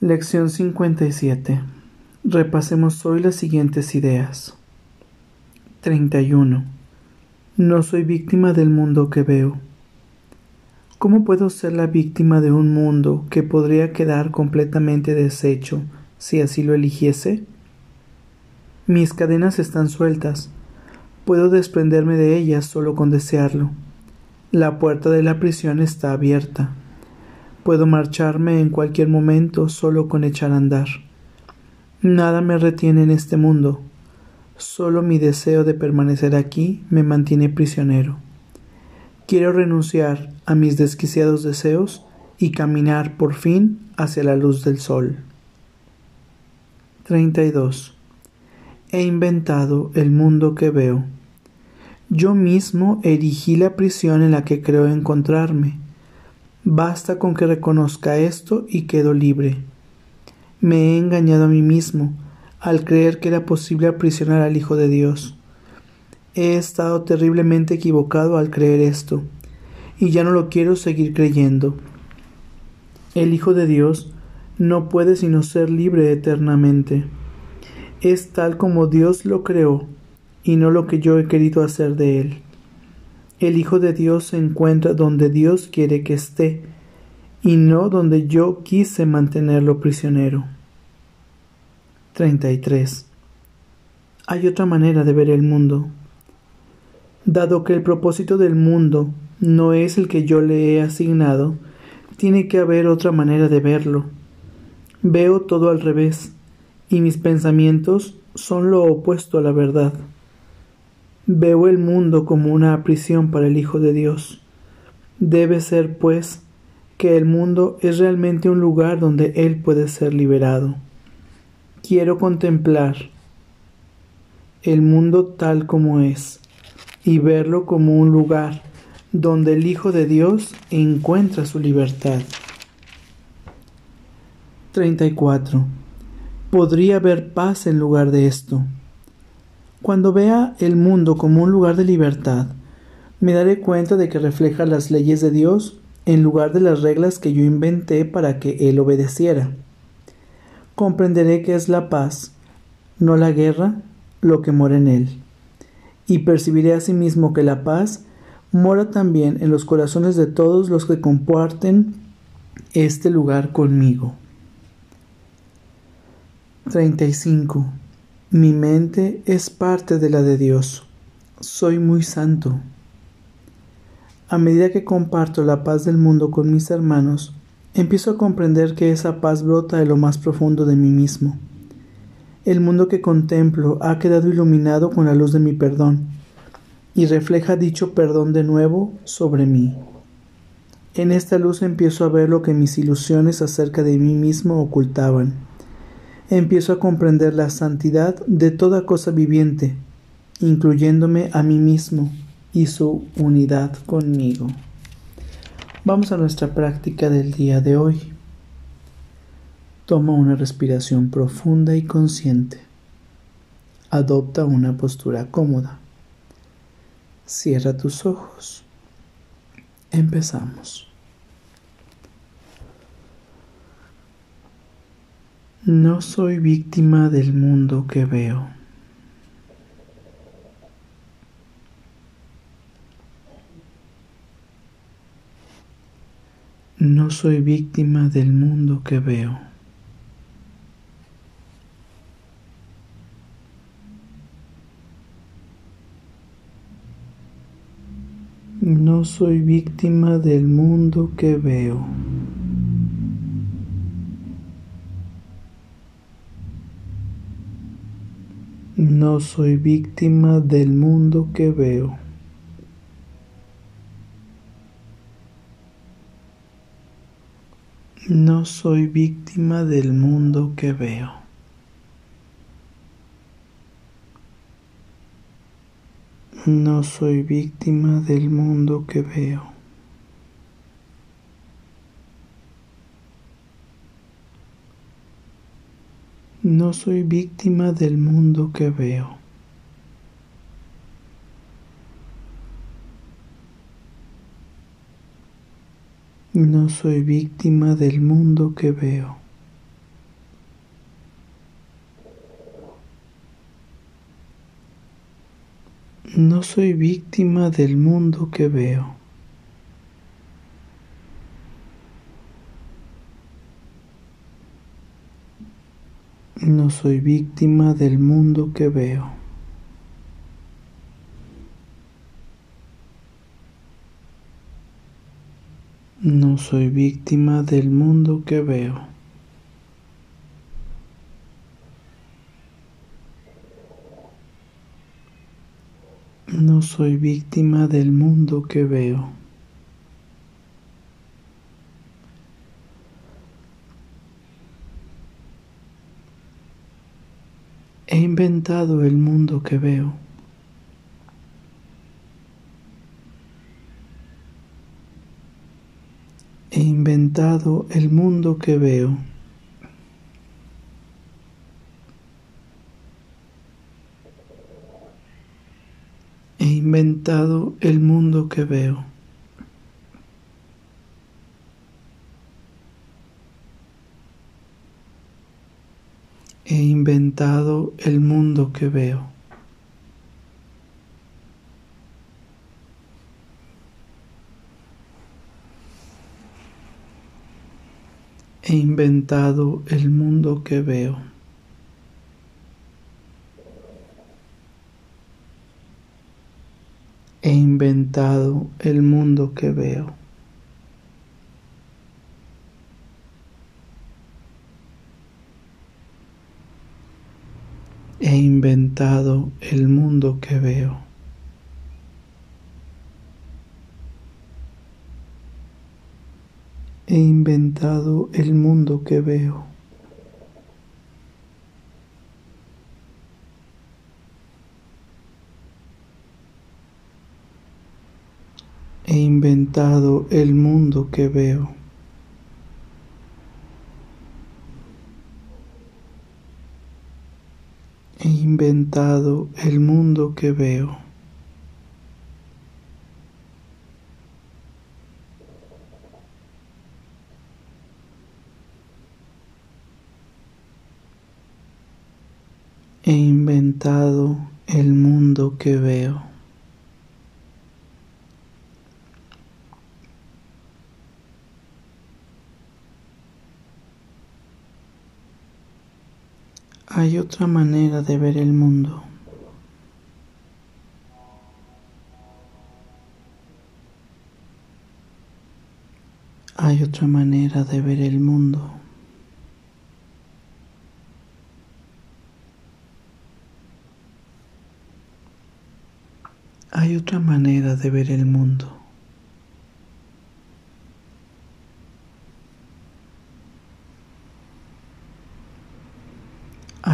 Lección 57. Repasemos hoy las siguientes ideas. 31. No soy víctima del mundo que veo. ¿Cómo puedo ser la víctima de un mundo que podría quedar completamente deshecho si así lo eligiese? Mis cadenas están sueltas. Puedo desprenderme de ellas solo con desearlo. La puerta de la prisión está abierta. Puedo marcharme en cualquier momento solo con echar a andar. Nada me retiene en este mundo. Solo mi deseo de permanecer aquí me mantiene prisionero. Quiero renunciar a mis desquiciados deseos y caminar por fin hacia la luz del sol. 32. He inventado el mundo que veo. Yo mismo erigí la prisión en la que creo encontrarme Basta con que reconozca esto y quedo libre. Me he engañado a mí mismo al creer que era posible aprisionar al Hijo de Dios. He estado terriblemente equivocado al creer esto, y ya no lo quiero seguir creyendo. El Hijo de Dios no puede sino ser libre eternamente. Es tal como Dios lo creó, y no lo que yo he querido hacer de él. El Hijo de Dios se encuentra donde Dios quiere que esté y no donde yo quise mantenerlo prisionero. 33. Hay otra manera de ver el mundo. Dado que el propósito del mundo no es el que yo le he asignado, tiene que haber otra manera de verlo. Veo todo al revés, y mis pensamientos son lo opuesto a la verdad. Veo el mundo como una prisión para el Hijo de Dios. Debe ser, pues, que el mundo es realmente un lugar donde Él puede ser liberado. Quiero contemplar el mundo tal como es y verlo como un lugar donde el Hijo de Dios encuentra su libertad. 34. Podría haber paz en lugar de esto. Cuando vea el mundo como un lugar de libertad, me daré cuenta de que refleja las leyes de Dios en lugar de las reglas que yo inventé para que Él obedeciera. Comprenderé que es la paz, no la guerra, lo que mora en Él. Y percibiré asimismo que la paz mora también en los corazones de todos los que comparten este lugar conmigo. 35. Mi mente es parte de la de Dios. Soy muy santo. A medida que comparto la paz del mundo con mis hermanos, empiezo a comprender que esa paz brota de lo más profundo de mí mismo. El mundo que contemplo ha quedado iluminado con la luz de mi perdón y refleja dicho perdón de nuevo sobre mí. En esta luz empiezo a ver lo que mis ilusiones acerca de mí mismo ocultaban empiezo a comprender la santidad de toda cosa viviente, incluyéndome a mí mismo y su unidad conmigo. Vamos a nuestra práctica del día de hoy. Toma una respiración profunda y consciente. Adopta una postura cómoda. Cierra tus ojos. Empezamos. No soy víctima del mundo que veo. No soy víctima del mundo que veo. No soy víctima del mundo que veo. No soy víctima del mundo que veo. No soy víctima del mundo que veo. No soy víctima del mundo que veo. No soy víctima del mundo que veo. No soy víctima del mundo que veo. No soy víctima del mundo que veo. No soy víctima del mundo que veo. No soy víctima del mundo que veo. No soy víctima del mundo que veo. He inventado el mundo que veo. He inventado el mundo que veo. He inventado el mundo que veo. He inventado el mundo que veo. He inventado el mundo que veo. He inventado el mundo que veo. He inventado el mundo que veo. He inventado el mundo que veo. He inventado el mundo que veo. He inventado el mundo que veo. He inventado el mundo que veo. Hay otra manera de ver el mundo. Hay otra manera de ver el mundo. Hay otra manera de ver el mundo.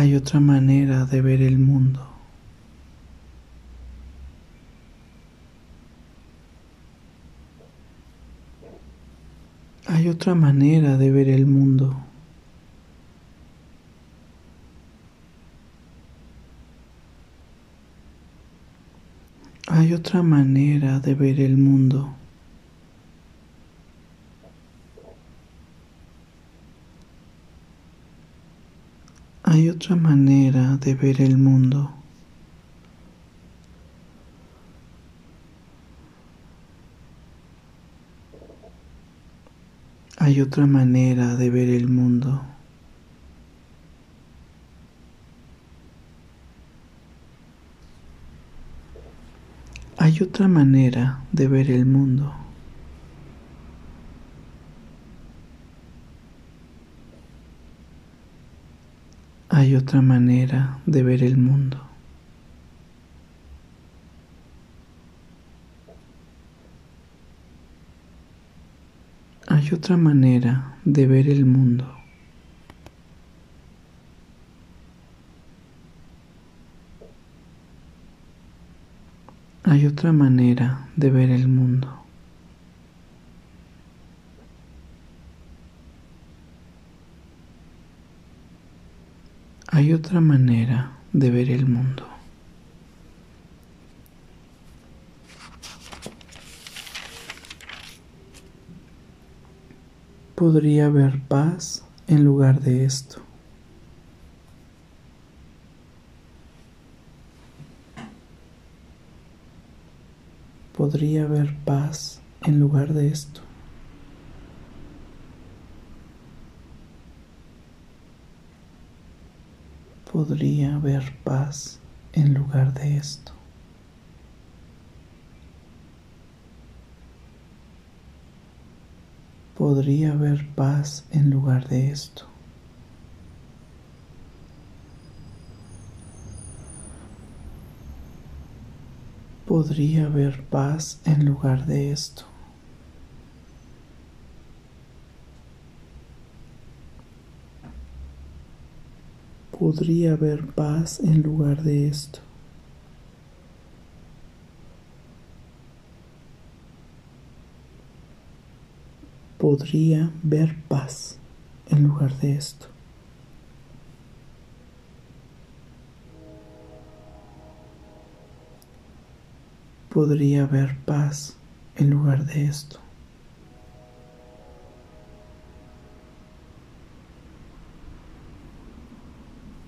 Hay otra manera de ver el mundo. Hay otra manera de ver el mundo. Hay otra manera de ver el mundo. Hay otra manera de ver el mundo. Hay otra manera de ver el mundo. Hay otra manera de ver el mundo. Hay otra manera de ver el mundo. Hay otra manera de ver el mundo. Hay otra manera de ver el mundo. Hay otra manera de ver el mundo. Podría haber paz en lugar de esto. Podría haber paz en lugar de esto. Podría haber paz en lugar de esto. Podría haber paz en lugar de esto. Podría haber paz en lugar de esto. Podría haber paz en lugar de esto. podría ver paz en lugar de esto. Podría haber paz en lugar de esto.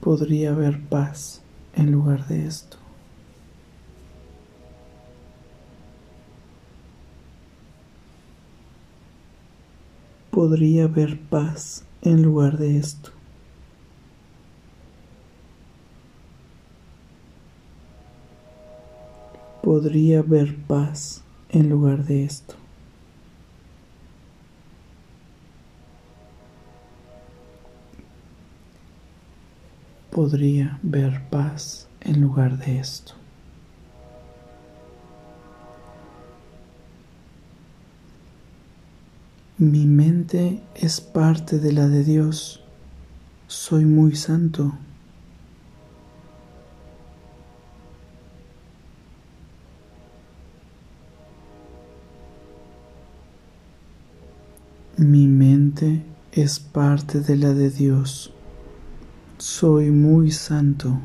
Podría haber paz en lugar de esto. podría haber paz en lugar de esto. Podría haber paz en lugar de esto. Podría ver paz en lugar de esto. Mi mente es parte de la de Dios. Soy muy santo. Mi mente es parte de la de Dios. Soy muy santo.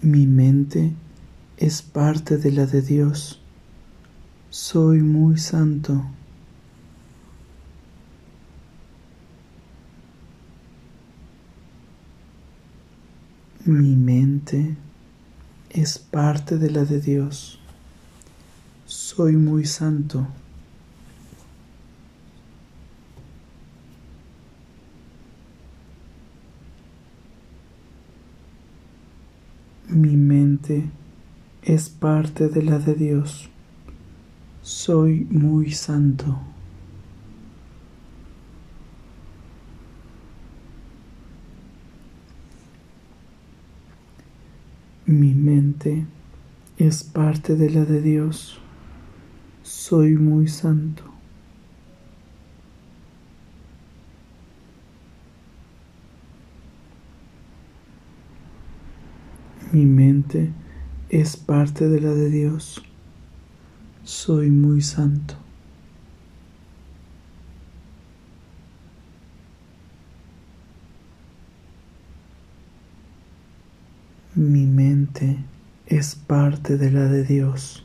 Mi mente es parte de la de Dios. Soy muy santo. Mi mente es parte de la de Dios. Soy muy santo. Mi mente es parte de la de Dios. Soy muy santo. Mi mente es parte de la de Dios. Soy muy santo. Mi mente es parte de la de Dios. Soy muy santo. Mi mente es parte de la de Dios.